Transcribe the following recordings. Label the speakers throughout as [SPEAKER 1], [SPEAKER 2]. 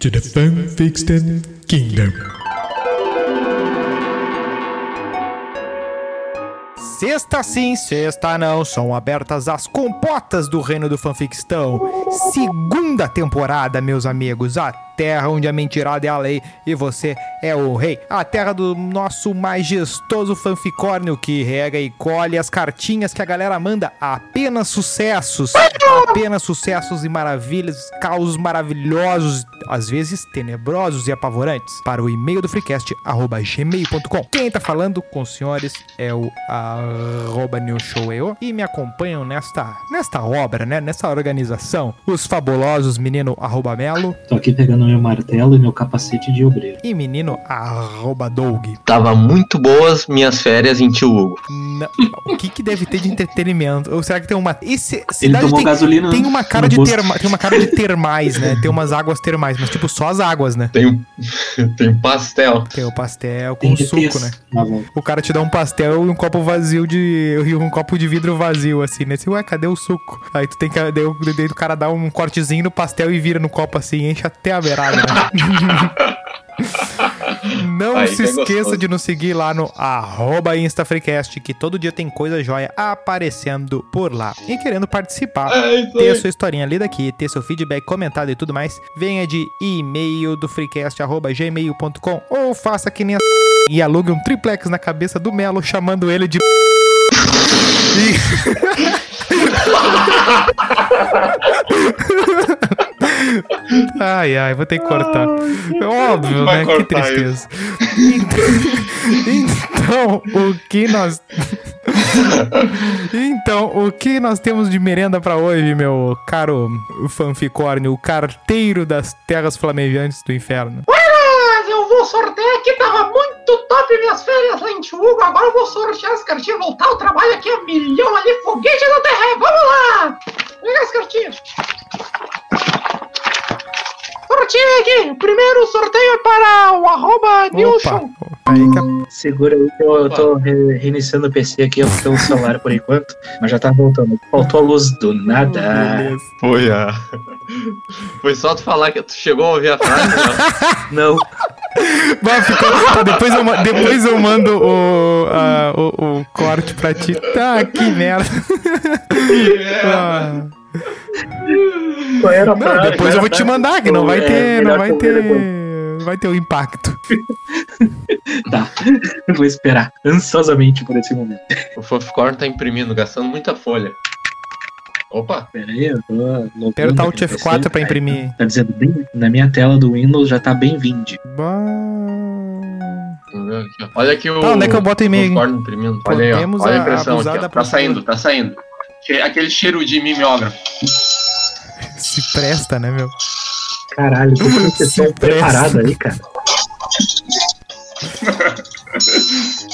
[SPEAKER 1] To the Fanfiction Kingdom.
[SPEAKER 2] Sexta sim, sexta não, são abertas as compotas do Reino do Fanficstão. Segunda temporada, meus amigos, a terra onde a mentirada é a lei e você é o rei. A terra do nosso majestoso fanficórnio que rega e colhe as cartinhas que a galera manda. Apenas sucessos, apenas sucessos e maravilhas, causos maravilhosos, às vezes tenebrosos e apavorantes, para o e-mail do freecast, arroba gmail.com. Quem tá falando com os senhores é o arroba newshoweo e me acompanham nesta, nesta obra, né, nessa organização, os fabulosos menino arroba melo
[SPEAKER 3] Tô aqui pegando meu martelo e meu capacete de obreiro.
[SPEAKER 2] e menino arroba doug.
[SPEAKER 4] Tava muito boas minhas férias em Tio Hugo.
[SPEAKER 2] Não, o que que deve ter de entretenimento? Ou será que tem uma... Esse,
[SPEAKER 3] Ele
[SPEAKER 2] cidade
[SPEAKER 3] tomou
[SPEAKER 2] tem,
[SPEAKER 3] gasolina
[SPEAKER 2] tem uma cara de terma, tem uma cara de termais, né? Tem umas águas termais, mas tipo só as águas, né?
[SPEAKER 4] Tem um, tem um pastel.
[SPEAKER 2] Tem o pastel com
[SPEAKER 3] Tem
[SPEAKER 2] suco, né?
[SPEAKER 3] volta.
[SPEAKER 2] O cara te dá um pastel e um copo vazio de. um copo de vidro vazio, assim, né? Assim, ué, cadê o suco? Aí tu tem que. Daí, o- daí o cara dá um cortezinho no pastel e vira no copo assim, enche até a beirada, né? Não
[SPEAKER 4] Aí
[SPEAKER 2] se
[SPEAKER 4] que
[SPEAKER 2] esqueça
[SPEAKER 4] gostoso.
[SPEAKER 2] de nos seguir lá no arroba InstaFreecast, que todo dia tem coisa jóia aparecendo por lá. E querendo participar,
[SPEAKER 4] É
[SPEAKER 2] ter a sua historinha lida aqui, ter seu feedback comentado e tudo mais, venha de e-mail do freecast.gmail.com ou faça que nem a e alugue um triplex na cabeça do Melo, chamando ele de. E- ai, ai, vou ter que cortar. É óbvio, né? Que
[SPEAKER 4] cortar
[SPEAKER 2] tristeza. Então, o que nós. Então, o que nós temos de merenda pra hoje, meu caro fanficórnio, o carteiro das terras flamejantes do inferno?
[SPEAKER 5] Eu vou sortear aqui, tava muito top minhas férias lá em Tiúgo, agora eu vou sortear as cartinhas, voltar ao trabalho aqui a milhão ali, foguete da terra, vamos lá! Pega as cartinhas. Sorteio aqui, o primeiro sorteio é para o arroba! Nilson.
[SPEAKER 2] Que
[SPEAKER 3] Segura aí que eu, eu tô re- reiniciando o PC aqui pelo celular por enquanto, mas já tá voltando. Faltou a luz do nada.
[SPEAKER 2] Beleza.
[SPEAKER 4] Foi a. Foi só tu falar que tu chegou a ouvir a frase, né?
[SPEAKER 3] Não,
[SPEAKER 2] Bah, ficou- tá, depois, eu, depois eu mando o, a- o, o corte pra ti. Tá, que merda. Ah.
[SPEAKER 3] Qual era a
[SPEAKER 2] Não,
[SPEAKER 3] frase?
[SPEAKER 2] depois eu vou te mandar, que não vai
[SPEAKER 3] É,
[SPEAKER 2] ter. Não vai ter. vai ter o impacto.
[SPEAKER 3] Tá, eu vou esperar ansiosamente por esse momento.
[SPEAKER 4] O Fanficorn tá imprimindo, gastando muita folha. Opa!
[SPEAKER 3] Pera aí, eu tô logando
[SPEAKER 2] Apertar o
[SPEAKER 3] aqui no
[SPEAKER 2] F4
[SPEAKER 3] PC.
[SPEAKER 2] pra imprimir.
[SPEAKER 3] Tá dizendo bem, na minha tela do Windows já tá
[SPEAKER 4] aqui, ó. Olha aqui o.
[SPEAKER 2] Tá, onde é que eu boto e-mail.
[SPEAKER 4] Olha aí, ó. Olha a impressão aqui, ó. Tá saindo, tá saindo. Aquele cheiro de mimeógrafo.
[SPEAKER 2] Se presta, né, meu?
[SPEAKER 3] Caralho, tem uma sessão preparada aí, cara.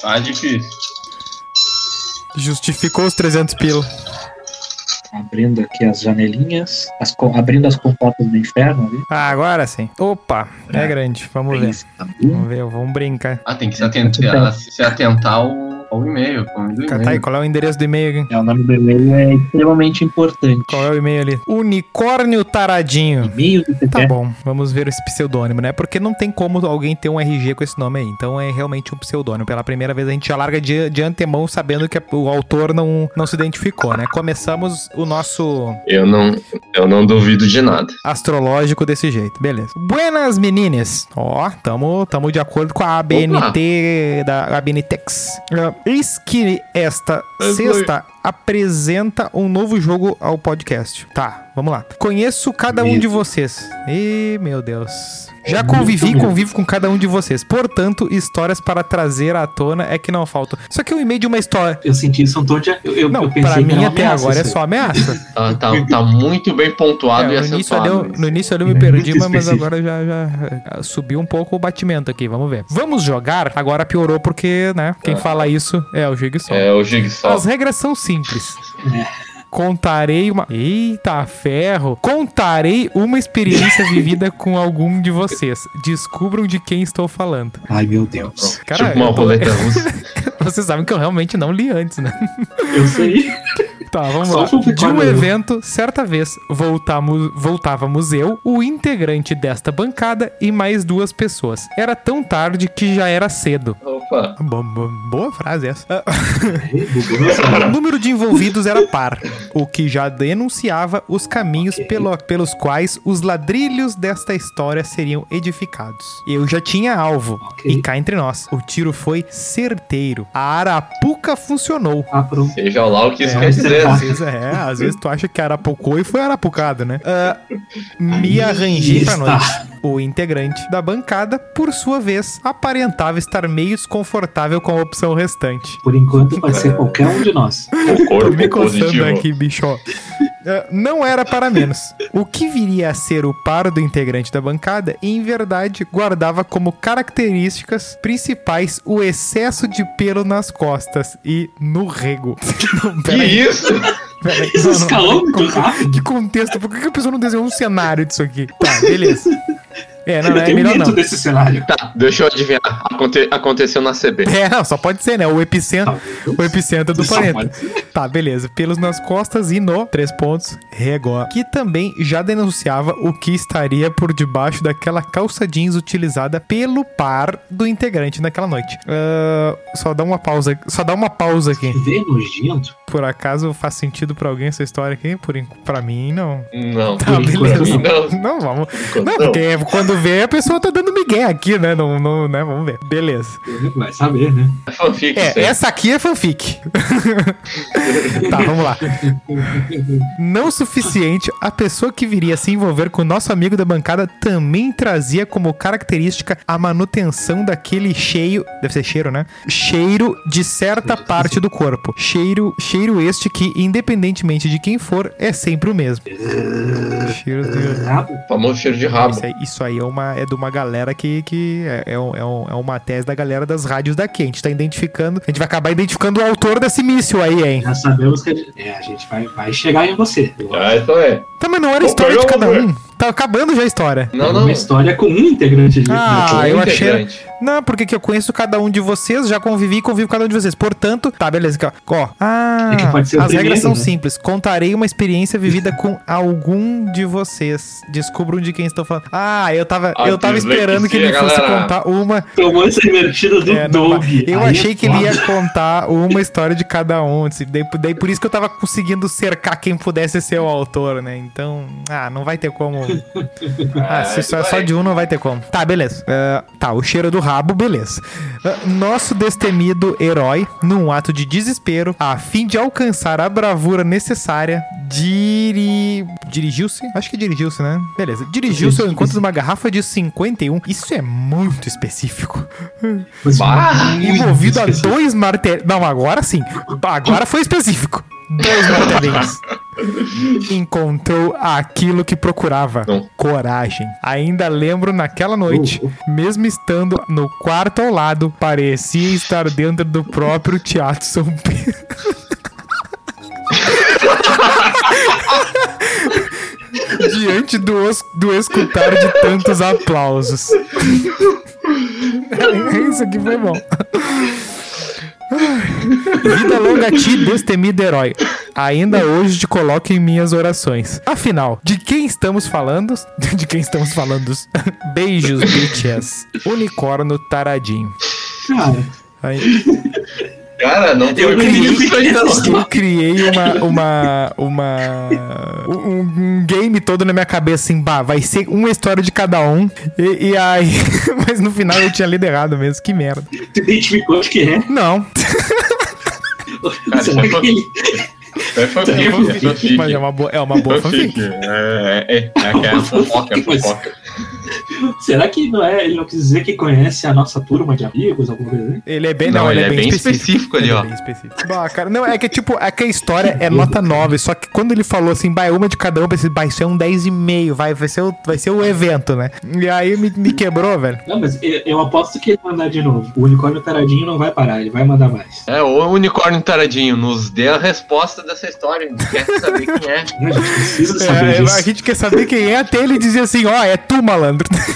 [SPEAKER 4] Tá difícil.
[SPEAKER 2] Justificou os 300 pila.
[SPEAKER 3] Abrindo aqui as janelinhas, as abrindo as compotas do inferno ali.
[SPEAKER 2] Ah, agora sim. Opa, é grande. Vamos ver. Vamos ver, vamos brincar.
[SPEAKER 4] Ah, tem que se atentar, a- se atentar ao, ao e-mail. ao nome do
[SPEAKER 2] Tá aí,
[SPEAKER 4] e-mail.
[SPEAKER 2] qual é o endereço do e-mail? aqui?
[SPEAKER 3] É, o nome do e-mail é extremamente importante.
[SPEAKER 2] Qual é o e-mail ali? Unicórnio Taradinho.
[SPEAKER 3] E-mail do
[SPEAKER 2] Tá bom, vamos ver esse pseudônimo, né? Porque não tem como alguém ter um RG com esse nome aí. Então é realmente um pseudônimo. Pela primeira vez a gente já larga de, de antemão sabendo que o autor não, não se identificou, né? Começamos o nosso
[SPEAKER 4] Eu não, eu não duvido de nada.
[SPEAKER 2] astrológico desse jeito. Beleza. Buenas meninas. Ó, tamo, tamo de acordo com a ABNT da ABNTEX. Eis que esta sexta apresenta um novo jogo ao podcast. Tá, vamos lá. Conheço cada um de vocês. Ih, meu Deus. Já
[SPEAKER 3] É
[SPEAKER 2] convivi e convivo com cada um de vocês. Portanto, histórias para trazer à tona é que não faltam. Aqui é um e-mail de uma história.
[SPEAKER 3] Eu senti isso de. Eu, eu,
[SPEAKER 2] Não,
[SPEAKER 3] eu pensei
[SPEAKER 2] pra
[SPEAKER 3] que
[SPEAKER 2] mim até
[SPEAKER 3] ameaça
[SPEAKER 2] agora é
[SPEAKER 3] isso aí.
[SPEAKER 2] só ameaça.
[SPEAKER 4] Tá, tá, tá muito bem pontuado
[SPEAKER 2] É,
[SPEAKER 4] e
[SPEAKER 2] no, início eu, no início eu me perdi, mas, mas agora já, já subiu um pouco o batimento aqui, vamos ver. Vamos jogar? Agora piorou porque, né, quem fala isso é o Jigsaw.
[SPEAKER 4] É o Jigsaw.
[SPEAKER 2] As regras são simples. Contarei uma. Eita, ferro! Contarei uma experiência vivida com algum de vocês. Descubram de quem estou falando.
[SPEAKER 3] Ai, meu Deus.
[SPEAKER 2] Cara,
[SPEAKER 4] tipo uma russa.
[SPEAKER 2] Vocês sabem que eu realmente não li antes, né?
[SPEAKER 3] Eu sei.
[SPEAKER 2] Tá, vamos
[SPEAKER 6] Só
[SPEAKER 2] lá. De um evento, certa vez, voltamos, voltávamos eu, o integrante desta bancada e mais duas pessoas. Era tão tarde que já era cedo.
[SPEAKER 4] Opa.
[SPEAKER 2] Bo- bo- boa frase essa. O número de envolvidos era par, o que já denunciava os caminhos pelo- pelos quais os ladrilhos desta história seriam edificados. Eu já tinha alvo,
[SPEAKER 6] Ok.
[SPEAKER 2] e cá entre nós, o tiro foi certeiro. A arapuca funcionou.
[SPEAKER 6] Ah.
[SPEAKER 4] Seja lá o que isso
[SPEAKER 2] É,
[SPEAKER 4] quer dizer.
[SPEAKER 2] às vezes, é, às vezes tu acha que arapucou e foi arapucada, né? Ah, me arranjei pra noite. O integrante da bancada, por sua vez, aparentava estar meio desconfortável com a opção restante.
[SPEAKER 6] Por enquanto pode ser qualquer um de nós.
[SPEAKER 4] O
[SPEAKER 2] Tô
[SPEAKER 4] corpo
[SPEAKER 2] me coçando aqui, bicho. É, Não era para menos. O que viria a ser o par do integrante da bancada, em verdade, guardava como características principais o excesso de pelo nas costas e no rego. Não,
[SPEAKER 4] Que isso?
[SPEAKER 6] Isso
[SPEAKER 2] Não, não,
[SPEAKER 6] escalou
[SPEAKER 2] aí.
[SPEAKER 6] muito rápido.
[SPEAKER 2] Que contexto? Por que a pessoa não desenhou um cenário disso aqui? Tá, beleza. É, não,
[SPEAKER 6] Eu
[SPEAKER 2] é
[SPEAKER 6] tenho
[SPEAKER 2] melhor
[SPEAKER 6] medo
[SPEAKER 2] não.
[SPEAKER 6] desse cenário.
[SPEAKER 4] Tá, deixa eu adivinhar. Aconte- aconteceu na CB.
[SPEAKER 2] É, não, só pode ser, né? O epicentro, o epicentro do planeta. Tá, beleza. Pelos nas costas e no, três pontos, rego. Que também já denunciava o que estaria por debaixo daquela calça jeans utilizada pelo par do integrante naquela noite. Ah, só dá uma pausa, só dá uma pausa aqui.
[SPEAKER 6] Vê nojento.
[SPEAKER 2] Por acaso faz sentido pra alguém essa história aqui? Por, pra mim, não.
[SPEAKER 4] Não.
[SPEAKER 2] Tá, beleza.
[SPEAKER 4] não.
[SPEAKER 2] Não, vamos.
[SPEAKER 4] enquanto
[SPEAKER 2] Não,
[SPEAKER 4] não.
[SPEAKER 2] porque quando vê, a pessoa tá dando migué aqui, né? Não, não, né? Vamos ver. Beleza.
[SPEAKER 6] Vai saber, né?
[SPEAKER 4] É fanfic,
[SPEAKER 2] É, essa aqui é fanfic. tá, vamos lá. Não suficiente, a pessoa que viria se envolver com o nosso amigo da bancada também trazia como característica a manutenção daquele cheiro, deve ser cheiro, né? Cheiro de certa parte do corpo. Cheiro, cheiro este que, independentemente de quem for, é sempre o mesmo. Cheiro de...
[SPEAKER 6] Rabo.
[SPEAKER 4] Famoso cheiro de rabo.
[SPEAKER 2] Isso aí, isso aí é, uma, é de uma galera que, que é, é, um- é um- é uma tese da galera das rádios daqui. A gente tá identificando, a gente vai acabar identificando o autor desse míssil aí, hein?
[SPEAKER 6] Já sabemos que a gente, é, a gente vai, vai chegar em você.
[SPEAKER 4] Ah, então é.
[SPEAKER 2] Tá, mas não era história de cada um. Tá acabando já a história.
[SPEAKER 4] Não,
[SPEAKER 6] É
[SPEAKER 4] não.
[SPEAKER 6] uma história com um integrante de
[SPEAKER 2] Ah, eu achei. Não, porque que eu conheço cada um de vocês, já convivi e convivo com cada um de vocês. Portanto, tá, beleza. aqui, Ó, ó. ah,
[SPEAKER 6] É que
[SPEAKER 2] as regras são
[SPEAKER 6] né?
[SPEAKER 2] simples. Contarei uma experiência vivida com algum de vocês. Descubram de quem estou falando. Ah, eu tava,
[SPEAKER 4] Ah,
[SPEAKER 2] eu tava esperando que ele
[SPEAKER 4] dislexia,
[SPEAKER 2] fosse
[SPEAKER 4] galera.
[SPEAKER 2] contar uma.
[SPEAKER 6] Tomou essa invertida do
[SPEAKER 2] É,
[SPEAKER 6] Doug.
[SPEAKER 2] eu
[SPEAKER 6] Aí
[SPEAKER 2] achei
[SPEAKER 6] é
[SPEAKER 2] que ele ia contar uma história de cada um. assim, Daí, daí por isso que eu tava conseguindo cercar quem pudesse ser o autor, né? Então, ah, não vai ter como. Ah, se só, só de um não vai ter como. Tá, beleza. Ah, tá, o cheiro do rabo, beleza. Nosso destemido herói, num ato de desespero, a fim de alcançar a bravura necessária, diri... dirigiu-se? Acho que dirigiu-se, né? Beleza. Dirigiu-se ao encontro de uma garrafa de 51. Isso é muito específico.
[SPEAKER 4] Bah,
[SPEAKER 6] muito
[SPEAKER 2] Envolvido a dois martelos. Não, agora sim. Agora foi específico. Dois martelinhos. Encontrou aquilo que procurava.
[SPEAKER 4] Não.
[SPEAKER 2] Coragem. Ainda lembro naquela noite, mesmo estando no quarto ao lado, parecia estar dentro do próprio Teatro São Pedro. Diante do, do escutar de tantos aplausos. Isso aqui foi bom. Vida longa a ti, destemido herói. Ainda hoje te coloco em minhas orações. Afinal, de quem estamos falando? De quem estamos falando? Beijos, bitches. Unicórnio taradinho.
[SPEAKER 6] Cara,
[SPEAKER 2] Aí,
[SPEAKER 4] Cara, não tem
[SPEAKER 6] Eu
[SPEAKER 4] o que
[SPEAKER 6] nem
[SPEAKER 4] isso aí, não.
[SPEAKER 2] eu criei uma, uma, uma um, um game todo na minha cabeça assim, bah, vai ser uma história de cada um. E, e aí, mas no final eu tinha lido errado mesmo, que merda.
[SPEAKER 6] tu identificou o que é?
[SPEAKER 2] Não,
[SPEAKER 4] Cara, é
[SPEAKER 6] ele...
[SPEAKER 4] É fanfic, é fanfic.
[SPEAKER 2] mas é uma boa, é uma boa fanfic.
[SPEAKER 4] Fanfic. É, é, é, é, é fofoca, é fofoca.
[SPEAKER 6] Será que não é, ele não quis dizer que conhece a nossa turma de amigos, alguma coisa assim?
[SPEAKER 2] Ele é bem,
[SPEAKER 4] Não,
[SPEAKER 2] não, ele,
[SPEAKER 4] ele
[SPEAKER 2] é bem, específico,
[SPEAKER 4] ali,
[SPEAKER 2] Ele
[SPEAKER 4] ó.
[SPEAKER 2] É bem específico. Bah, cara, não, é que tipo, é que a história é nota 9, só que quando ele falou assim, bah, é uma de cada um, eu pensei, isso é um 10,5, vai, vai ser o, vai ser o evento, né? E aí me, me quebrou, velho.
[SPEAKER 6] Não, mas eu, eu aposto que ele vai mandar de novo. O unicórnio taradinho não vai parar, ele vai mandar mais.
[SPEAKER 4] É, o unicórnio taradinho, nos dê a resposta dessa história. A gente quer saber quem é.
[SPEAKER 6] A gente precisa saber
[SPEAKER 2] É,
[SPEAKER 6] disso.
[SPEAKER 2] a gente quer saber quem é, até ele dizer assim, ó, é tu, malandro.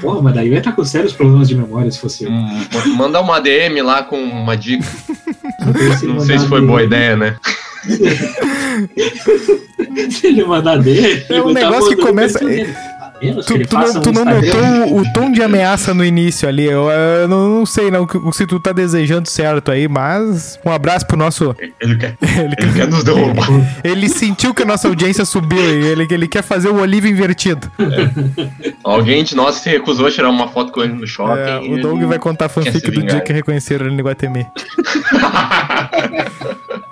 [SPEAKER 6] Porra, mas daí eu ia estar com sérios problemas de memória se fosse eu.
[SPEAKER 4] Hum, Manda uma DM lá com uma dica. Não sei
[SPEAKER 6] mandar
[SPEAKER 4] se foi boa ideia, né?
[SPEAKER 6] Se ele mandar dele,
[SPEAKER 2] É um
[SPEAKER 6] tá
[SPEAKER 2] negócio que começa-
[SPEAKER 6] menos que
[SPEAKER 2] Tu,
[SPEAKER 6] ele
[SPEAKER 2] tu
[SPEAKER 6] faça
[SPEAKER 2] não, tu não notou o, tom de ameaça no início ali. Eu, eu não, não sei não que- se tu tá desejando certo aí, mas um abraço pro nosso.
[SPEAKER 4] Ele quer,
[SPEAKER 2] Ele,
[SPEAKER 4] ele quer nos derrubar.
[SPEAKER 2] ele sentiu que a nossa audiência subiu e ele, ele quer fazer o Olívio invertido.
[SPEAKER 4] Alguém de nós se recusou a tirar uma foto com ele no shopping.
[SPEAKER 2] É,
[SPEAKER 4] e
[SPEAKER 2] o Doug vai contar a
[SPEAKER 4] quer
[SPEAKER 2] fanfic do dia que reconheceram ele no Guatemi.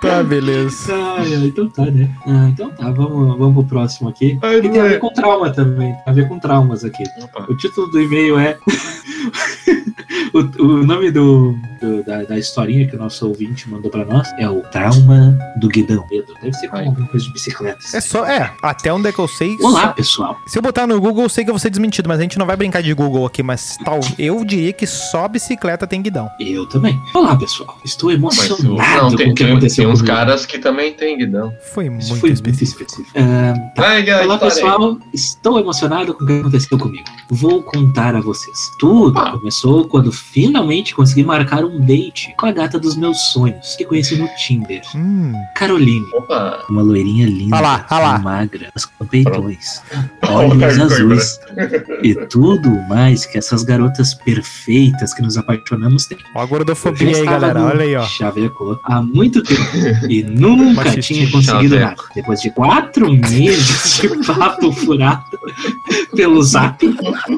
[SPEAKER 2] Tá, beleza.
[SPEAKER 6] Ah, então tá, né? Ah, então tá, vamos, vamos pro próximo aqui.
[SPEAKER 4] Ai,
[SPEAKER 6] que tem a
[SPEAKER 4] é.
[SPEAKER 6] ver com trauma também. Tem a ver com traumas aqui.
[SPEAKER 4] Opa.
[SPEAKER 6] O título do e-mail é. O, o nome do, do- da, da historinha que o nosso ouvinte mandou pra nós é o Trauma do Guidão. Pedro, Deve ser como
[SPEAKER 4] Ai.
[SPEAKER 6] alguma coisa de bicicleta.
[SPEAKER 2] É só, é, até onde é que eu sei.
[SPEAKER 6] Olá,
[SPEAKER 2] só-
[SPEAKER 6] pessoal.
[SPEAKER 2] Se eu botar no Google, eu sei que eu vou ser desmentido, mas a gente não vai brincar de Google aqui, mas tal. Eu diria que só bicicleta tem guidão.
[SPEAKER 6] Eu também. Olá, pessoal. Estou
[SPEAKER 4] Mas
[SPEAKER 6] emocionado
[SPEAKER 4] não,
[SPEAKER 6] com
[SPEAKER 4] tem,
[SPEAKER 6] o que aconteceu
[SPEAKER 4] tem uns
[SPEAKER 6] comigo.
[SPEAKER 4] caras que também tem guidão.
[SPEAKER 2] Foi
[SPEAKER 6] Isso
[SPEAKER 2] muito
[SPEAKER 6] foi
[SPEAKER 2] específico.
[SPEAKER 6] muito específico. Ah,
[SPEAKER 4] Vai, guys,
[SPEAKER 6] Olá pessoal, estou emocionado com o que aconteceu comigo. Vou contar a vocês. Tudo
[SPEAKER 4] Ah.
[SPEAKER 6] começou quando finalmente consegui marcar um date com a gata dos meus sonhos, que conheci no Tinder.
[SPEAKER 2] Hum.
[SPEAKER 6] Caroline,
[SPEAKER 4] Opa.
[SPEAKER 6] uma loirinha linda,
[SPEAKER 2] Ah lá, ah lá.
[SPEAKER 6] magra, com peitões,
[SPEAKER 4] Olha
[SPEAKER 6] olhos azuis e tudo mais que essas garotas perfeitas que nos apaixonamos têm.
[SPEAKER 2] Ó a gordofobia aí, galera. Olha aí, ó.
[SPEAKER 6] Chavecou há muito tempo e nunca tinha conseguido
[SPEAKER 4] Chaveco.
[SPEAKER 6] nada. Depois de quatro meses de papo furado pelo zap,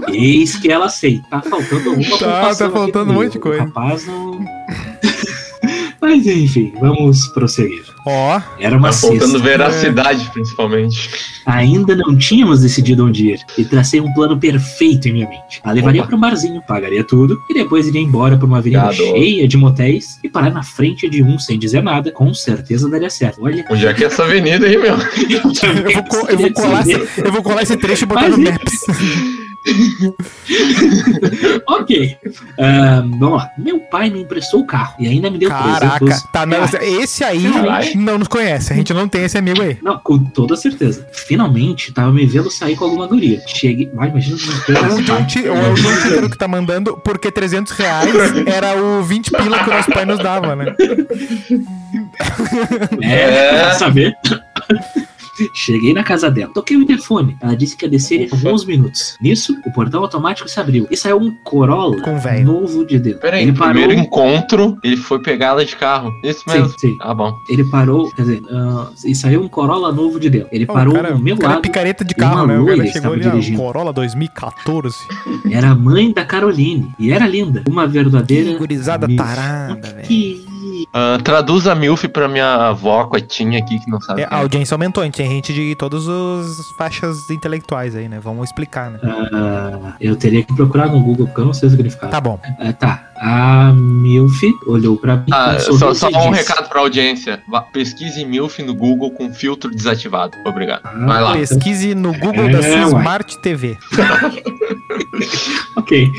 [SPEAKER 6] eis que ela aceita. Tá faltando uma
[SPEAKER 2] Tá, tá faltando um monte de coisa.
[SPEAKER 6] Rapaz não... Mas enfim, vamos prosseguir.
[SPEAKER 2] Ó,
[SPEAKER 6] Era uma
[SPEAKER 4] Tá faltando veracidade, principalmente.
[SPEAKER 6] Ainda não tínhamos decidido onde ir e tracei um plano perfeito em minha mente. A levaria para um barzinho, pagaria tudo e depois iria embora para uma avenida cheia de motéis e parar na frente de um sem dizer nada. Com certeza daria certo. Olha,
[SPEAKER 4] Onde é que é essa avenida aí, meu?
[SPEAKER 6] eu
[SPEAKER 2] eu vou, eu vou colar, esse, eu vou colar esse trecho e botar
[SPEAKER 6] Mas
[SPEAKER 2] no
[SPEAKER 6] e-
[SPEAKER 2] Maps.
[SPEAKER 6] ok. Ahn, vamos lá. Meu pai me emprestou o carro e ainda me deu
[SPEAKER 2] Caraca,
[SPEAKER 6] 300
[SPEAKER 2] tá, não,
[SPEAKER 6] reais.
[SPEAKER 2] esse aí
[SPEAKER 4] Caralho.
[SPEAKER 2] não nos conhece. A gente não tem esse amigo aí.
[SPEAKER 6] Não, com toda certeza. Finalmente, tava me vendo sair com alguma guria. Cheguei. Vai, imagina
[SPEAKER 2] ou é o João Titeiro que tá mandando, porque 300 reais era o 20 pila que o nosso pai nos dava, né?
[SPEAKER 6] É,
[SPEAKER 4] É.
[SPEAKER 6] saber. Cheguei na casa dela, toquei o interfone. Ela disse que ia descer em alguns minutos. Nisso, o portão automático se abriu e saiu um Corolla novo de dentro.
[SPEAKER 4] Peraí,
[SPEAKER 6] ele
[SPEAKER 4] no
[SPEAKER 6] parou.
[SPEAKER 4] primeiro encontro, ele foi pegar ela de carro. Isso
[SPEAKER 6] Sim,
[SPEAKER 4] mesmo.
[SPEAKER 6] sim.
[SPEAKER 4] Ah, bom.
[SPEAKER 6] Ele parou, quer dizer, ah, e saiu um Corolla novo de dentro. Ele
[SPEAKER 2] Pô,
[SPEAKER 6] parou
[SPEAKER 2] cara,
[SPEAKER 6] no meu
[SPEAKER 2] cara é
[SPEAKER 6] lado.
[SPEAKER 2] picareta de carro, né? O cara chegou ali,
[SPEAKER 6] dirigindo.
[SPEAKER 2] Corolla 2014.
[SPEAKER 6] Era a mãe da Caroline. E era linda. Uma verdadeira.
[SPEAKER 2] Gurizada
[SPEAKER 6] milf.
[SPEAKER 2] tarada, velho.
[SPEAKER 6] Que
[SPEAKER 4] Ah, traduz a MILF pra minha avó, coitinha aqui, que não sabe.
[SPEAKER 2] É, a audiência aumentou, a gente tem gente de todas as faixas intelectuais aí, né? Vamos explicar, né?
[SPEAKER 6] ah, eu teria que procurar no Google, porque eu não sei o significado.
[SPEAKER 2] Tá bom.
[SPEAKER 6] Ah, tá. A Milf olhou pra mim.
[SPEAKER 4] Ah,
[SPEAKER 6] com um
[SPEAKER 4] só,
[SPEAKER 6] sorriso
[SPEAKER 4] só um
[SPEAKER 6] disse,
[SPEAKER 4] recado pra audiência. Pesquise MILF no Google com filtro desativado. Obrigado.
[SPEAKER 6] Ah,
[SPEAKER 4] Vai lá.
[SPEAKER 2] Pesquise no Google
[SPEAKER 6] É,
[SPEAKER 2] da sua. Smart TV.
[SPEAKER 6] Ok.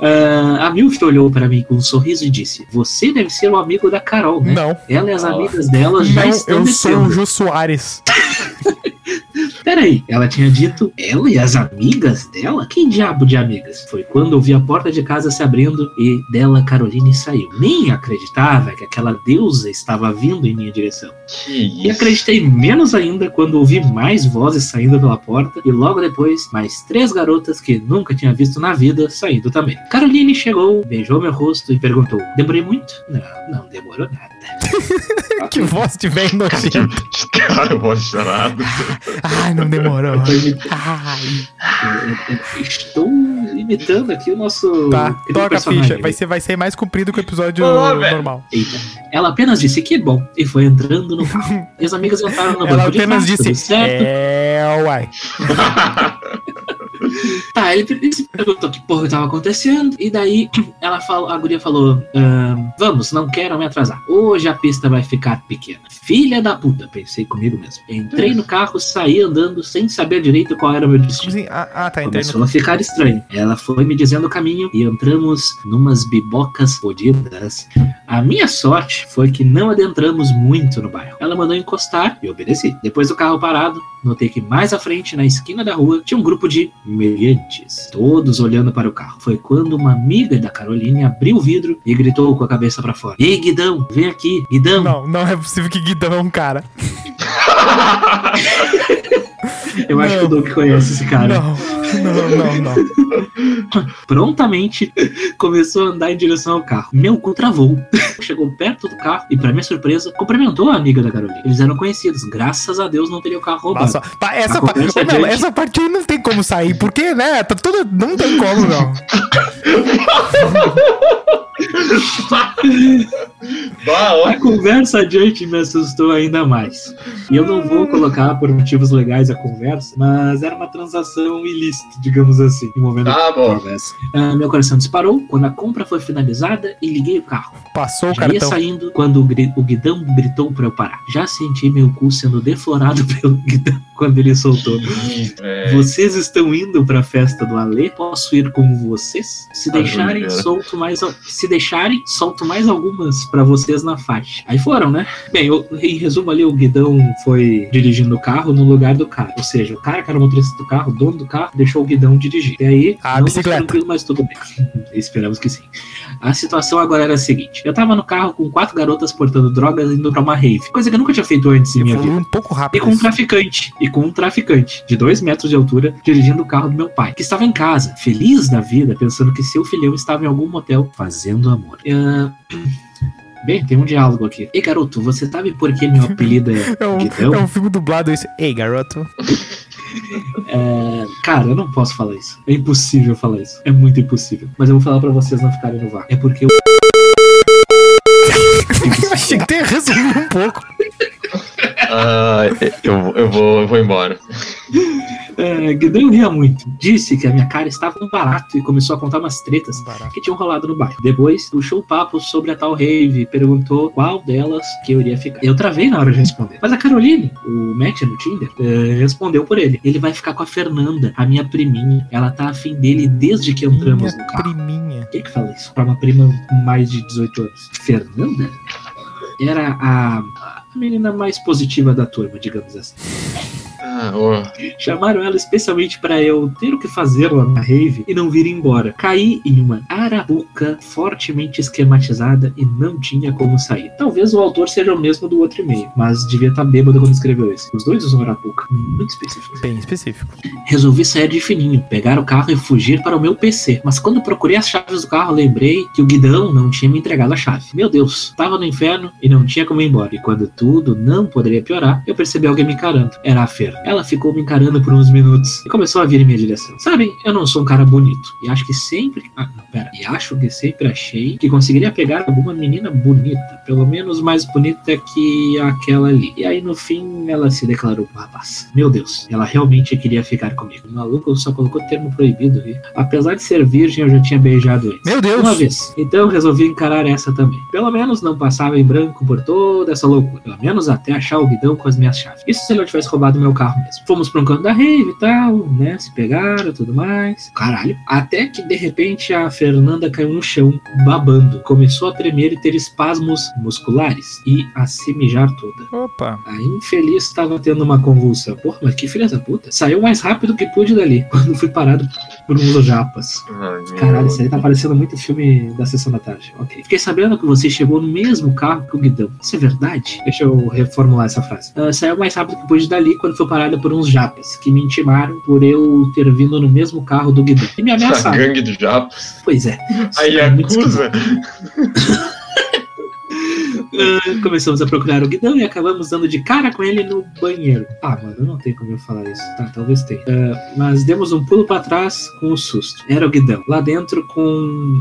[SPEAKER 6] Ah, a Milf olhou pra mim com um sorriso e disse: Você deve ser o amigo da Carol, né?
[SPEAKER 2] Não.
[SPEAKER 6] Ela e as
[SPEAKER 4] Ah.
[SPEAKER 6] amigas dela já
[SPEAKER 2] Não,
[SPEAKER 6] estão
[SPEAKER 2] eu
[SPEAKER 6] descendo.
[SPEAKER 2] sou o Jô Soares.
[SPEAKER 6] Peraí, ela tinha dito ela e as amigas dela? Que diabo de amigas? Foi quando ouvi a porta de casa se abrindo e dela Caroline saiu. Nem acreditava que aquela deusa estava vindo em minha direção. E acreditei menos ainda quando ouvi mais vozes saindo pela porta e logo depois mais três garotas que nunca tinha visto na vida saindo também. Caroline chegou, beijou meu rosto e perguntou: Demorei muito? Não, não demorou nada.
[SPEAKER 2] que voz de velho nojento.
[SPEAKER 4] Cara, eu vou chorar.
[SPEAKER 2] Ai, não demorou. Ai.
[SPEAKER 6] Estou imitando aqui o nosso.
[SPEAKER 2] Tá, toca a ficha. Vai ser, vai ser mais comprido que o episódio normal.
[SPEAKER 6] Eita. Ela apenas disse que bom e foi entrando no carro. E as amigas entraram no
[SPEAKER 2] Ela
[SPEAKER 6] banco de
[SPEAKER 2] apenas
[SPEAKER 6] trás, tudo
[SPEAKER 2] disse:
[SPEAKER 6] certo.
[SPEAKER 2] É, uai.
[SPEAKER 6] Tá, ele, ele se perguntou que porra estava acontecendo. E daí ela falou, a guria falou: "Ahn, Vamos, não quero me atrasar. Hoje a pista vai ficar pequena. Filha da puta, pensei comigo mesmo. Entrei no carro, saí andando sem saber direito qual era o meu destino.
[SPEAKER 2] Ah, ah, tá, entrei
[SPEAKER 6] Começou
[SPEAKER 2] no.
[SPEAKER 6] a ficar estranho. Ela foi me dizendo o caminho e entramos numas bibocas fodidas A minha sorte foi que não adentramos muito no bairro. Ela mandou encostar e obedeci. Depois do carro parado, notei que mais à frente, na esquina da rua, tinha um grupo de meliantes, todos olhando para o carro. Foi quando uma amiga da Caroline abriu o vidro e gritou com a cabeça para fora: Ei, Guidão, vem aqui, Guidão.
[SPEAKER 2] Não, não é possível que Guidão é um cara.
[SPEAKER 6] Eu acho
[SPEAKER 2] Não.
[SPEAKER 6] que o Doug conhece esse cara.
[SPEAKER 2] Não, não, não, não.
[SPEAKER 6] Prontamente começou a andar em direção ao carro. Meu cu travou. Chegou perto do carro e, pra minha surpresa, cumprimentou a amiga da Carolina. Eles eram conhecidos. Graças a Deus não teria o carro roubado.
[SPEAKER 2] Nossa, essa, pa- essa parte aí não tem como sair, porque, né? Tá tudo. Não tem como, não.
[SPEAKER 6] A conversa adiante me assustou ainda mais. E eu não vou colocar por motivos legais a conversa, mas era uma transação ilícita, digamos assim, envolvendo
[SPEAKER 4] Tá bom.
[SPEAKER 6] conversa. Ah, meu coração disparou quando a compra foi finalizada e liguei o carro.
[SPEAKER 2] Passou o
[SPEAKER 6] Já ia
[SPEAKER 2] cartão.
[SPEAKER 6] saindo quando o, o guidão gritou pra eu parar. Já senti meu cu sendo deflorado pelo guidão quando ele soltou. Vocês estão indo pra festa do Alê? Posso ir com vocês? Se
[SPEAKER 4] Ajude,
[SPEAKER 6] deixarem, solto mais. Se deixarem, solto mais algumas pra vocês na faixa. Aí foram, né? Bem, eu- em resumo ali, o guidão foi dirigindo o carro no lugar do cara. Ou seja, o cara que era o motorista do carro, o dono do carro, deixou o guidão dirigir. E aí,
[SPEAKER 2] A
[SPEAKER 6] não
[SPEAKER 2] bicicleta.
[SPEAKER 6] tranquilo, mas tudo bem. Esperamos que sim. A situação agora era a seguinte: eu tava no carro com quatro garotas portando drogas indo pra uma rave. Coisa que eu nunca tinha feito antes em minha vida.
[SPEAKER 2] Um pouco
[SPEAKER 6] E
[SPEAKER 2] rápido.
[SPEAKER 6] com um traficante, e com um traficante de dois metros de altura dirigindo o carro do meu pai, que estava em casa, feliz da vida, pensando que seu filhão estava em algum motel fazendo amor. Ah, Bem, tem um diálogo aqui. Ei, garoto, você sabe por que meu apelido é
[SPEAKER 2] É um,
[SPEAKER 6] Guidão?
[SPEAKER 2] é um filme dublado isso. Ei, garoto.
[SPEAKER 6] É, Cara, eu não posso falar isso. É impossível falar isso. É muito impossível. Mas eu vou falar pra vocês não ficarem no vácuo. É porque eu.
[SPEAKER 2] Eu achei que ter resumido um pouco.
[SPEAKER 4] ah, eu, eu, vou, eu vou embora.
[SPEAKER 6] É, Guidão ria muito. Disse que a minha cara estava um barato e começou a contar umas tretas que tinham rolado no bairro. Depois, puxou o papo sobre a tal rave e perguntou qual delas que eu iria ficar. Eu travei na hora de responder. Mas a Caroline, o match no Tinder, eh, respondeu por ele. Ele vai ficar com a Fernanda, a minha priminha. Ela tá afim dele desde que entramos
[SPEAKER 2] Minha
[SPEAKER 6] no carro.
[SPEAKER 2] priminha.
[SPEAKER 6] Quem que fala isso? Pra uma prima com mais de 18 anos. Fernanda? Era a, a menina mais positiva da turma, digamos assim.
[SPEAKER 4] Ah, ó.
[SPEAKER 6] Chamaram ela especialmente para eu ter o que fazer lá na rave e não vir embora. Caí em uma arapuca fortemente esquematizada e não tinha como sair. Talvez o autor seja o mesmo do outro e-mail, mas devia estar bêbado quando escreveu esse. Os dois usam arapuca. Muito específico.
[SPEAKER 2] Bem específico.
[SPEAKER 6] Resolvi sair de fininho, pegar o carro e fugir para o meu PC. Mas quando procurei as chaves do carro, lembrei que o guidão não tinha me entregado a chave. Meu Deus, estava no inferno e não tinha como ir embora. E quando tudo não poderia piorar, eu percebi alguém me encarando. Era a Fer. Ela ficou me encarando por uns minutos e começou a vir em minha direção. Sabem, eu não sou um cara bonito. E acho que sempre. Ah, não, pera. E acho que sempre achei que conseguiria pegar alguma menina bonita. Pelo menos mais bonita que aquela ali. E aí no fim ela se declarou pro rapaz. Meu Deus, ela realmente queria ficar comigo. O maluco só colocou termo proibido ali. Apesar de ser virgem, eu já tinha beijado antes.
[SPEAKER 2] Meu Deus.
[SPEAKER 6] Uma vez. Então eu resolvi encarar essa também. Pelo menos não passava em branco por toda essa loucura. Pelo menos até achar o guidão com as minhas chaves. Isso se ele não tivesse roubado meu carro mesmo. Fomos pra um canto da rave e tal, né? Se pegaram tudo mais. Caralho. Até que de repente a Fernanda caiu no chão, babando. Começou a tremer e ter espasmos musculares. E a se mijar toda.
[SPEAKER 2] Opa.
[SPEAKER 6] A infeliz estava tendo uma convulsão. Porra, mas que filha da puta. Saiu mais rápido que pude dali, quando fui parado por uns japas.
[SPEAKER 4] Ai,
[SPEAKER 6] Caralho, isso aí tá parecendo muito filme da sessão da tarde. Ok. Fiquei sabendo que você chegou no mesmo carro que o Guidão. Isso é verdade? Deixa eu reformular essa frase. Ah, saiu mais rápido que pude dali quando foi parada por uns japas, que me intimaram por eu ter vindo no mesmo carro do Guidão. E me
[SPEAKER 4] A
[SPEAKER 6] ameaçaram.
[SPEAKER 4] gangue do Japos.
[SPEAKER 6] Pois é.
[SPEAKER 4] Aí
[SPEAKER 6] É
[SPEAKER 4] acusa.
[SPEAKER 6] Ah, começamos a procurar o guidão e acabamos dando de cara com ele no banheiro. Ah, mano, não tem como eu falar isso. Tá, talvez tenha. Ah, mas demos um pulo pra trás com um susto. Era o guidão. Lá dentro com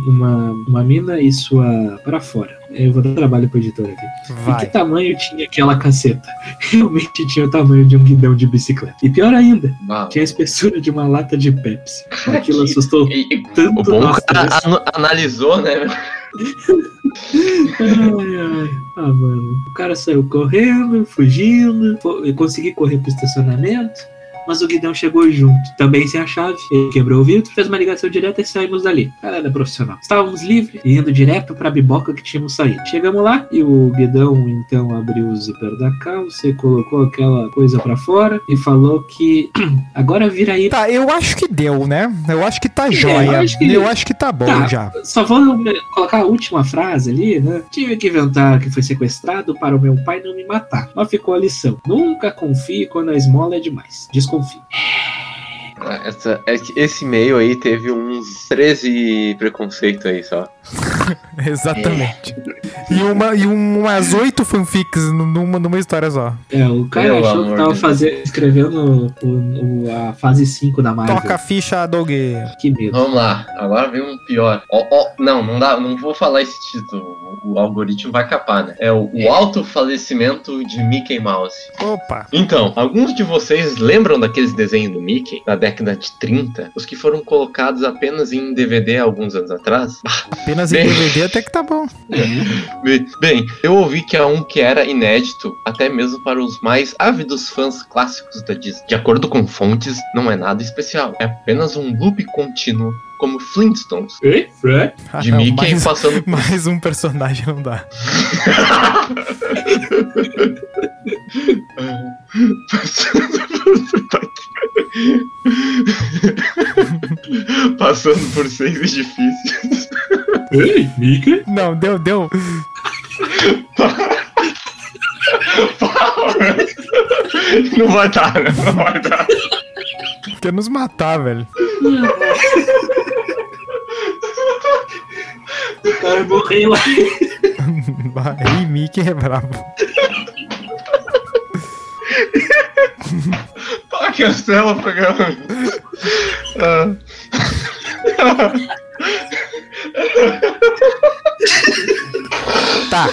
[SPEAKER 6] uma, uma mina e sua. para fora. Eu vou dar trabalho pro editor aqui. E que
[SPEAKER 2] Vai.
[SPEAKER 6] tamanho tinha aquela caceta? Realmente tinha o tamanho de um guidão de bicicleta. E pior ainda,
[SPEAKER 4] Ah,
[SPEAKER 6] tinha a espessura de uma lata de Pepsi. Aquilo
[SPEAKER 4] que-
[SPEAKER 6] assustou
[SPEAKER 4] e-
[SPEAKER 6] tanto
[SPEAKER 4] O bom o cara analisou, né?
[SPEAKER 6] Ah, mano. O cara saiu correndo, fugindo. Eu consegui correr pro estacionamento. Mas o Guidão chegou junto, também sem a chave. Ele quebrou o vidro, fez uma ligação direta e saímos dali. Cara, era profissional. Estávamos livres e indo direto pra biboca que tínhamos saído. Chegamos lá e o Guidão então abriu o zíper da calça e colocou aquela coisa pra fora e falou que agora vira aí.
[SPEAKER 2] Tá, eu acho que deu, né? Eu acho que tá joia.
[SPEAKER 6] eu acho que-
[SPEAKER 2] Eu acho que tá bom
[SPEAKER 6] Tá.
[SPEAKER 2] já.
[SPEAKER 6] Só vou colocar a última frase ali, né? Tive que inventar que foi sequestrado para o meu pai não me matar. Mas ficou a lição. Nunca confie quando a esmola é demais. Desconfie.
[SPEAKER 7] Essa, é que esse e-mail aí teve uns 13 preconceitos aí só.
[SPEAKER 2] Exatamente. E, uma, e umas oito fanfics numa, numa história só.
[SPEAKER 6] É, o cara
[SPEAKER 4] Pelo
[SPEAKER 6] achou que tava
[SPEAKER 4] de
[SPEAKER 6] fazer, escrevendo o- o- a fase 5 da Marvel.
[SPEAKER 2] Toca a ficha, Doug.
[SPEAKER 6] Que medo.
[SPEAKER 4] Vamos lá, agora vem um pior. Ó, ó, não, não dá, não vou falar esse título. O, o algoritmo vai capar, né? É o, o alto falecimento de Mickey Mouse.
[SPEAKER 2] Opa.
[SPEAKER 4] Então, alguns de vocês lembram daqueles desenhos do Mickey da década de 30? Os que foram colocados apenas em DVD alguns anos atrás?
[SPEAKER 2] Apenas em
[SPEAKER 4] Bem.
[SPEAKER 2] DVD até que tá bom.
[SPEAKER 4] Bem, Bem, eu ouvi que há um que era inédito, até mesmo para os mais ávidos fãs clássicos da Disney. De acordo com fontes, não é nada especial. É apenas um loop contínuo, como Flintstones,
[SPEAKER 6] Ei, Fred?
[SPEAKER 2] Ah,
[SPEAKER 4] de Mickey
[SPEAKER 2] mais,
[SPEAKER 4] passando
[SPEAKER 2] mais um personagem não dá.
[SPEAKER 4] Passando por seis edifícios.
[SPEAKER 6] Ei, Mickey?
[SPEAKER 2] Não, deu, deu.
[SPEAKER 4] Não vai dar, né? Não vai dar.
[SPEAKER 2] Quer nos matar, velho.
[SPEAKER 6] O cara morreu lá.
[SPEAKER 2] Aí, Mickey é brabo.
[SPEAKER 4] Cancela o programa. Ah.
[SPEAKER 2] Tá.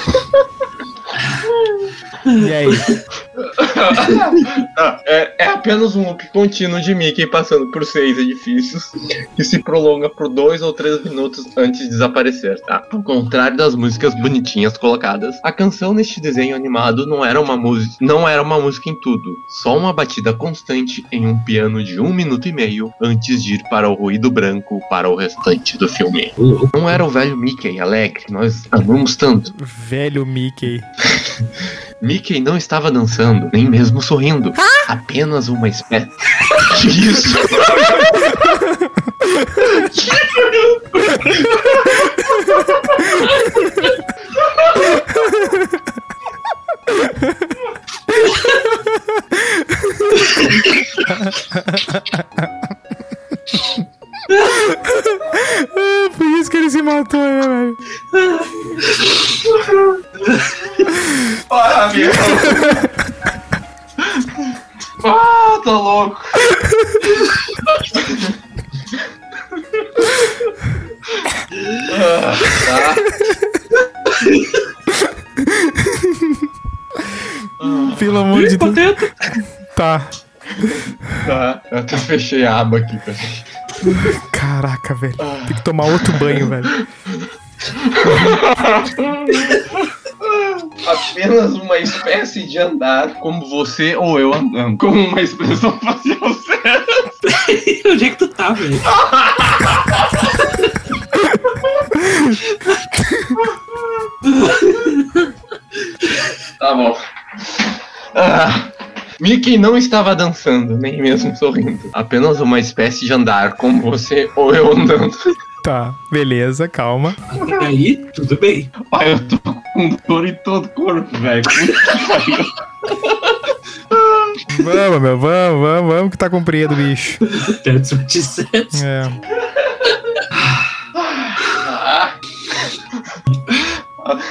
[SPEAKER 2] E aí?
[SPEAKER 4] Ah, é, é apenas um loop contínuo de Mickey passando por seis edifícios que se prolonga por dois ou três minutos antes de desaparecer, tá? Ao contrário das músicas bonitinhas colocadas, a canção neste desenho animado não era uma música, não era uma música em tudo, só uma batida constante em um piano de um minuto e meio antes de ir para o ruído branco para o restante do filme. Não era o velho Mickey alegre, nós amamos tanto.
[SPEAKER 2] Velho Mickey.
[SPEAKER 4] Mickey não estava dançando, nem mesmo sorrindo. Apenas uma espécie. Que isso?
[SPEAKER 2] Ah, por isso que ele se matou, né, velho?
[SPEAKER 4] Ah, meu. Ah, tô louco. Ah, tá.
[SPEAKER 2] Pelo amor de Deus. Tá.
[SPEAKER 4] Tá, eu até fechei a aba aqui, peraí.
[SPEAKER 2] Caraca, velho. Tem que tomar outro banho, velho.
[SPEAKER 4] Apenas uma espécie de andar como você ou eu andando. Com uma expressão facial certa.
[SPEAKER 6] Onde é que tu tá, velho?
[SPEAKER 4] Tá bom. Ah, Mickey não estava dançando, nem mesmo sorrindo. Apenas uma espécie de andar, como você ou eu andando.
[SPEAKER 2] Tá, beleza, calma.
[SPEAKER 6] Até aí, tudo bem.
[SPEAKER 4] Pai, eu tô com dor em todo o corpo, velho. Pariu.
[SPEAKER 2] Vamos, meu, vamos, vamos, vamos que tá comprido, bicho.
[SPEAKER 6] That's what she.
[SPEAKER 2] É.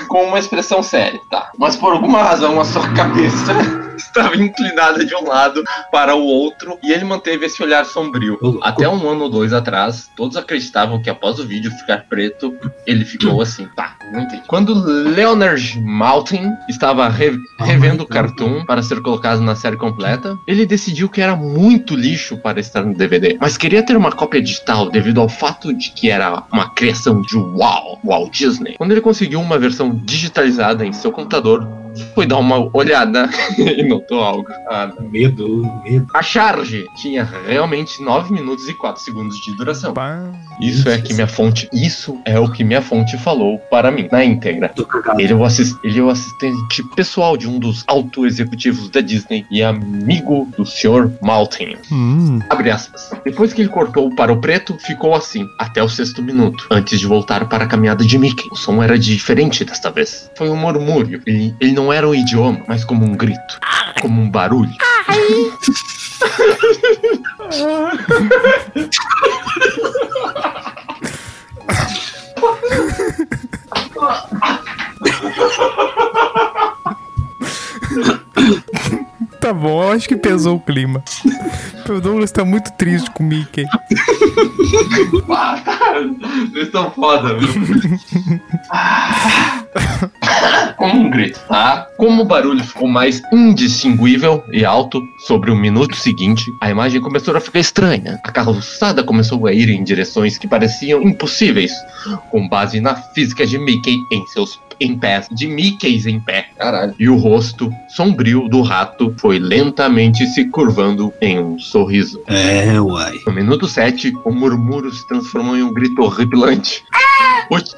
[SPEAKER 4] Com uma expressão séria, tá? Mas por alguma razão a sua cabeça estava inclinada de um lado para o outro e ele manteve esse olhar sombrio. Até um ano ou dois atrás, todos acreditavam que após o vídeo ficar preto, ele ficou assim. Tá, não entendi. Quando Leonard Maltin estava re- revendo o cartoon para ser colocado na série completa, ele decidiu que era muito lixo para estar no DVD, mas queria ter uma cópia digital devido ao fato de que era uma criação de Wow, Walt Disney. Quando ele conseguiu uma versão digitalizada em seu computador, foi dar uma olhada e notou algo. Ah.
[SPEAKER 6] Medo, medo.
[SPEAKER 4] A charge tinha realmente 9 minutos e 4 segundos de duração.
[SPEAKER 2] Pá.
[SPEAKER 4] Isso é que minha fonte, isso é o que minha fonte falou para mim, na íntegra. Ele é, o ele é o assistente pessoal de um dos auto-executivos da Disney e amigo do Sr. Maltin.
[SPEAKER 2] Hum.
[SPEAKER 4] Abre aspas. Depois que ele cortou para o preto, ficou assim, até o sexto minuto, antes de voltar para a caminhada de Mickey. O som era diferente desta vez. Foi um murmúrio. Ele, ele não era um idioma, mas como um grito. Como um barulho.
[SPEAKER 2] Tá bom, eu acho que pesou o clima. O Douglas tá muito triste com o Mickey.
[SPEAKER 4] Vocês estão foda, viu? Como um grito, tá? Como o barulho ficou mais indistinguível e alto sobre o minuto seguinte, a imagem começou a ficar estranha. A calçada começou a ir em direções que pareciam impossíveis, com base na física de Mickey em seus em pés, de Mickeys em pé. Caralho. E o rosto sombrio do rato foi lentamente se curvando em um sorriso.
[SPEAKER 6] É, uai.
[SPEAKER 4] No minuto 7, o murmúrio se transformou em um grito horripilante. O, ti-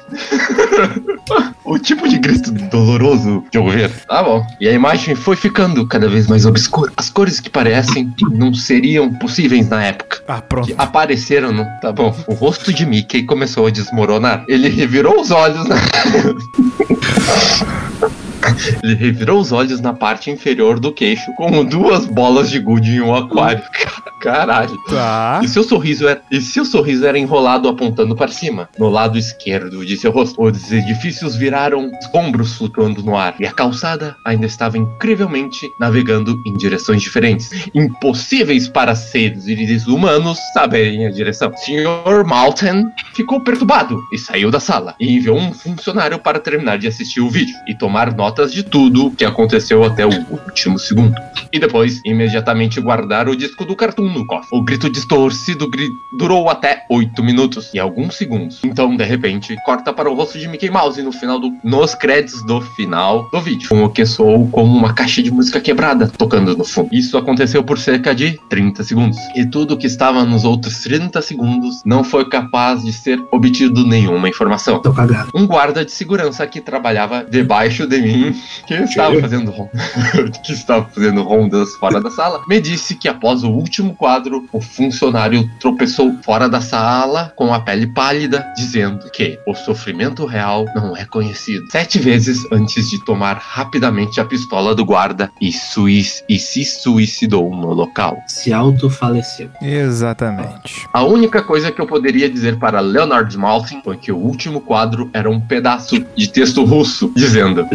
[SPEAKER 4] o tipo de grito doloroso de ouvir. Tá bom. E a imagem foi ficando cada vez mais obscura. As cores que parecem não seriam possíveis na época.
[SPEAKER 2] Ah, pronto.
[SPEAKER 4] Que apareceram no. Tá bom. O rosto de Mickey começou a desmoronar. Ele revirou os olhos na. Ele revirou os olhos na parte inferior do queixo, como duas bolas de gude em um aquário. Caralho.
[SPEAKER 2] Tá.
[SPEAKER 4] E seu sorriso era, e seu sorriso era enrolado apontando para cima, no lado esquerdo de seu rosto. Os edifícios viraram escombros flutuando no ar, e a calçada ainda estava incrivelmente navegando em direções diferentes, impossíveis para seres humanos saberem a direção. Sr. Malton ficou perturbado e saiu da sala, e enviou um funcionário para terminar de assistir o vídeo e tomar notas de tudo que aconteceu até o último segundo. E depois, imediatamente guardar o disco do cartoon no cofre. O grito distorcido gri- durou até 8 minutos e alguns segundos. Então, de repente, corta para o rosto de Mickey Mouse no final do, nos créditos do final do vídeo. Com o que soou como uma caixa de música quebrada tocando no fundo. Isso aconteceu por cerca de 30 segundos. E tudo que estava nos outros 30 segundos não foi capaz de ser obtido nenhuma informação.
[SPEAKER 6] Tô cagado.
[SPEAKER 4] Um guarda de segurança que trabalhava debaixo de mim, que estava fazendo que estava fazendo rondas fora da sala, me disse que após o último quadro, o funcionário tropeçou fora da sala com a pele pálida, dizendo que o sofrimento real não é conhecido. Sete vezes antes de tomar rapidamente a pistola do guarda e, suic- e se suicidou no local.
[SPEAKER 6] Se autofaleceu.
[SPEAKER 2] Exatamente.
[SPEAKER 4] A única coisa que eu poderia dizer para Leonard Maltin foi que o último quadro era um pedaço de texto russo dizendo.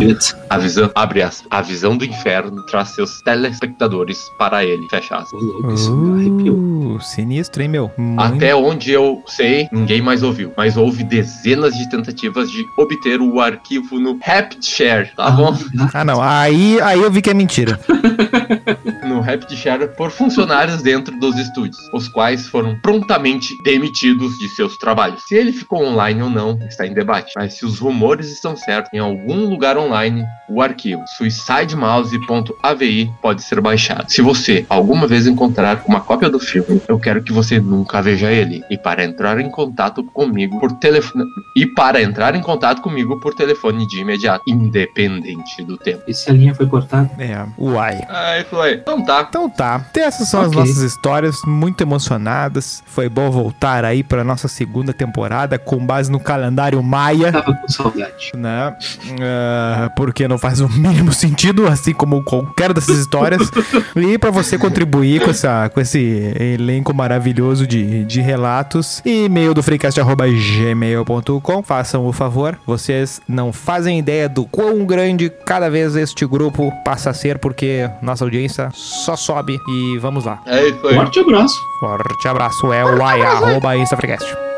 [SPEAKER 4] A visão, abre aspas, a visão do inferno traz seus telespectadores para ele, fecha aspas.
[SPEAKER 6] Ô, louco, isso me arrepiou.
[SPEAKER 2] Uh, sinistro, hein, meu? Muito-
[SPEAKER 4] Até onde eu sei, ninguém mais ouviu. Mas houve dezenas de tentativas de obter o arquivo no RapidShare, tá bom?
[SPEAKER 2] Ah, não. Aí, aí eu vi que é mentira.
[SPEAKER 4] no RapidShare por funcionários dentro dos estúdios, os quais foram prontamente demitidos de seus trabalhos. Se ele ficou online ou não, está em debate. Mas se os rumores estão certos, em algum lugar online, o arquivo suicidemouse.avi pode ser baixado. Se você alguma vez encontrar uma cópia do filme, eu quero que você nunca veja ele. E para entrar em contato comigo por telefone e para entrar em contato comigo por telefone de imediato, independente do tempo.
[SPEAKER 6] E se a linha foi cortada?
[SPEAKER 2] É, uai.
[SPEAKER 4] Aí foi. Então tá.
[SPEAKER 2] Então tá, essas são as
[SPEAKER 6] Ok.
[SPEAKER 2] nossas histórias, muito emocionadas. Foi bom voltar aí pra nossa segunda temporada com base no calendário Maia,
[SPEAKER 6] Tava com saudade.
[SPEAKER 2] né? Ah, porque não faz o mínimo sentido, assim como qualquer dessas histórias. e pra você contribuir com, essa, com esse elenco maravilhoso de, de relatos, e-mail do freecast.gmail.com. Façam o favor, vocês não fazem ideia do quão grande cada vez este grupo passa a ser, porque nossa audiência só sobe e vamos lá.
[SPEAKER 4] É isso aí.
[SPEAKER 6] Forte abraço.
[SPEAKER 2] Forte abraço, é o ai, arroba InstaFreecast.